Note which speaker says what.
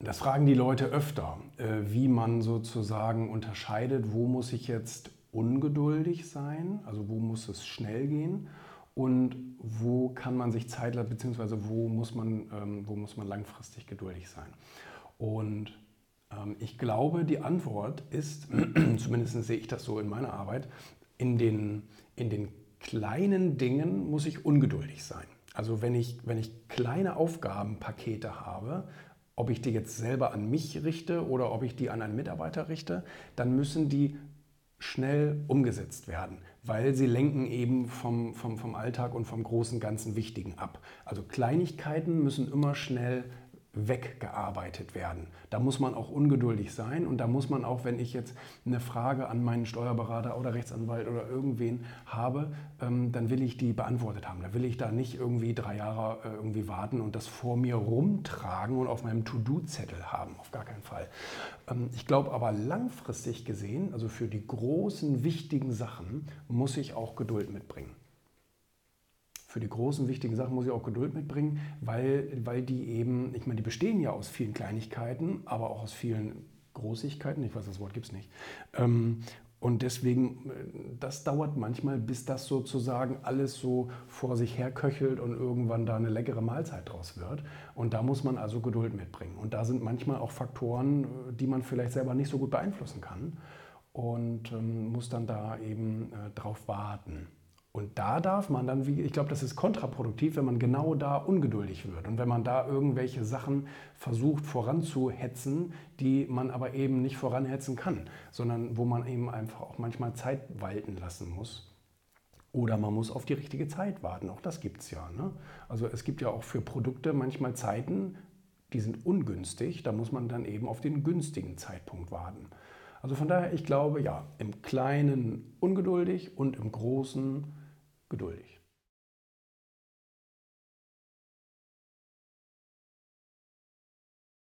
Speaker 1: Das fragen die Leute öfter, äh, wie man sozusagen unterscheidet, wo muss ich jetzt ungeduldig sein, also wo muss es schnell gehen und wo kann man sich Zeit lassen, beziehungsweise wo muss man, ähm, wo muss man langfristig geduldig sein. Und ähm, ich glaube, die Antwort ist, zumindest sehe ich das so in meiner Arbeit, in den, in den kleinen Dingen muss ich ungeduldig sein. Also wenn ich, wenn ich kleine Aufgabenpakete habe, ob ich die jetzt selber an mich richte oder ob ich die an einen Mitarbeiter richte, dann müssen die schnell umgesetzt werden, weil sie lenken eben vom, vom, vom Alltag und vom großen ganzen Wichtigen ab. Also Kleinigkeiten müssen immer schnell weggearbeitet werden. Da muss man auch ungeduldig sein und da muss man auch, wenn ich jetzt eine Frage an meinen Steuerberater oder Rechtsanwalt oder irgendwen habe, ähm, dann will ich die beantwortet haben. Da will ich da nicht irgendwie drei Jahre äh, irgendwie warten und das vor mir rumtragen und auf meinem To-Do-Zettel haben. Auf gar keinen Fall. Ähm, ich glaube aber langfristig gesehen, also für die großen, wichtigen Sachen, muss ich auch Geduld mitbringen für die großen, wichtigen Sachen muss ich auch Geduld mitbringen, weil, weil die eben, ich meine, die bestehen ja aus vielen Kleinigkeiten, aber auch aus vielen Großigkeiten. Ich weiß, das Wort gibt es nicht. Ähm, und deswegen, äh, das dauert manchmal, bis das sozusagen alles so vor sich her köchelt und irgendwann da eine leckere Mahlzeit draus wird. Und da muss man also Geduld mitbringen. Und da sind manchmal auch Faktoren, äh, die man vielleicht selber nicht so gut beeinflussen kann und ähm, muss dann da eben äh, drauf warten. Und da darf man dann, ich glaube, das ist kontraproduktiv, wenn man genau da ungeduldig wird und wenn man da irgendwelche Sachen versucht voranzuhetzen, die man aber eben nicht voranhetzen kann, sondern wo man eben einfach auch manchmal Zeit walten lassen muss. Oder man muss auf die richtige Zeit warten, auch das gibt es ja. Ne? Also es gibt ja auch für Produkte manchmal Zeiten, die sind ungünstig, da muss man dann eben auf den günstigen Zeitpunkt warten. Also von daher, ich glaube, ja, im Kleinen ungeduldig und im Großen geduldig.